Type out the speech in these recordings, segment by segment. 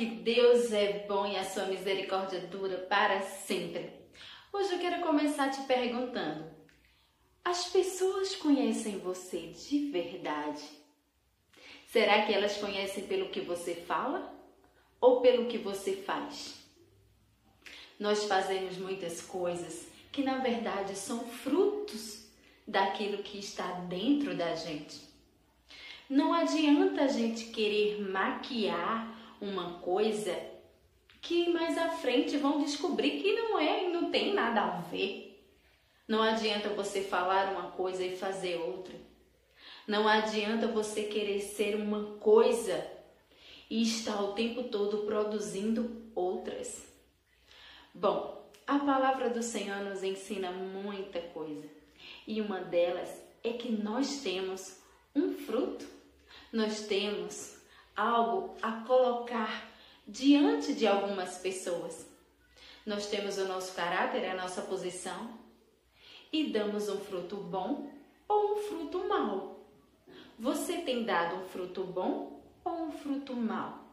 que Deus é bom e a sua misericórdia dura para sempre. Hoje eu quero começar te perguntando: as pessoas conhecem você de verdade? Será que elas conhecem pelo que você fala ou pelo que você faz? Nós fazemos muitas coisas que na verdade são frutos daquilo que está dentro da gente. Não adianta a gente querer maquiar uma coisa que mais à frente vão descobrir que não é e não tem nada a ver. Não adianta você falar uma coisa e fazer outra. Não adianta você querer ser uma coisa e estar o tempo todo produzindo outras. Bom, a palavra do Senhor nos ensina muita coisa e uma delas é que nós temos um fruto, nós temos algo a colocar diante de algumas pessoas. Nós temos o nosso caráter, a nossa posição e damos um fruto bom ou um fruto mau. Você tem dado um fruto bom ou um fruto mau?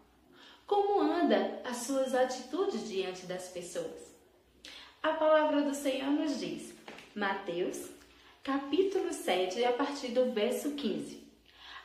Como anda as suas atitudes diante das pessoas? A palavra do Senhor nos diz, Mateus, capítulo 7, a partir do verso 15.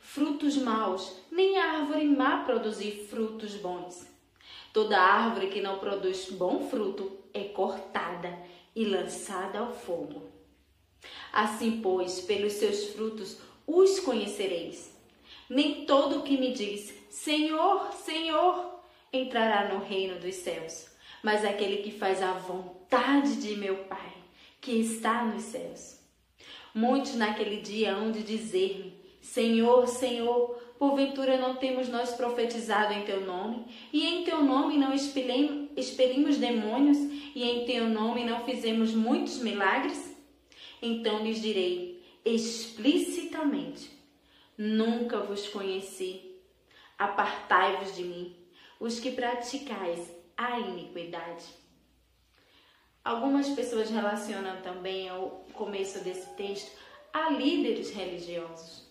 frutos maus, nem árvore má produzir frutos bons. Toda árvore que não produz bom fruto é cortada e lançada ao fogo. Assim, pois, pelos seus frutos os conhecereis. Nem todo o que me diz Senhor, Senhor entrará no reino dos céus, mas aquele que faz a vontade de meu Pai, que está nos céus. Muitos naquele dia hão de dizer-me: Senhor, Senhor, porventura não temos nós profetizado em teu nome, e em teu nome não expelimos demônios, e em teu nome não fizemos muitos milagres? Então lhes direi explicitamente: Nunca vos conheci. Apartai-vos de mim, os que praticais a iniquidade. Algumas pessoas relacionam também ao começo desse texto a líderes religiosos.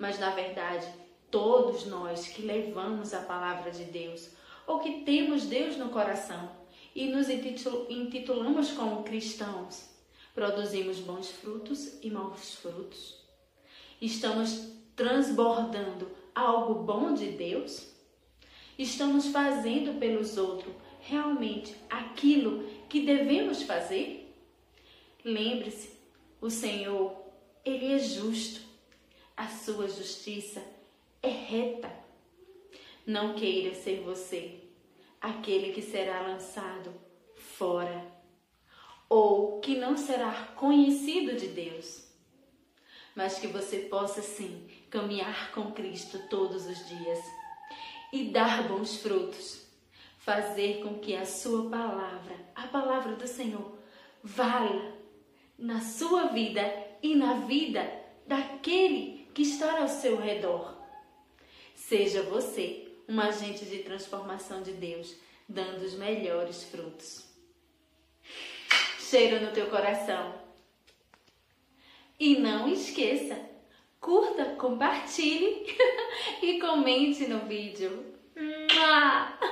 Mas na verdade, todos nós que levamos a palavra de Deus ou que temos Deus no coração e nos intitulamos como cristãos, produzimos bons frutos e maus frutos. Estamos transbordando algo bom de Deus? Estamos fazendo pelos outros realmente aquilo que devemos fazer? Lembre-se, o Senhor, Ele é justo, a sua justiça é reta. Não queira ser você aquele que será lançado fora ou que não será conhecido de Deus, mas que você possa sim caminhar com Cristo todos os dias e dar bons frutos, fazer com que a sua palavra, a palavra do Senhor, valha na sua vida e na vida daquele que está ao seu redor. Seja você um agente de transformação de Deus, dando os melhores frutos. Cheiro no teu coração. E não esqueça, curta, compartilhe e comente no vídeo. Mua!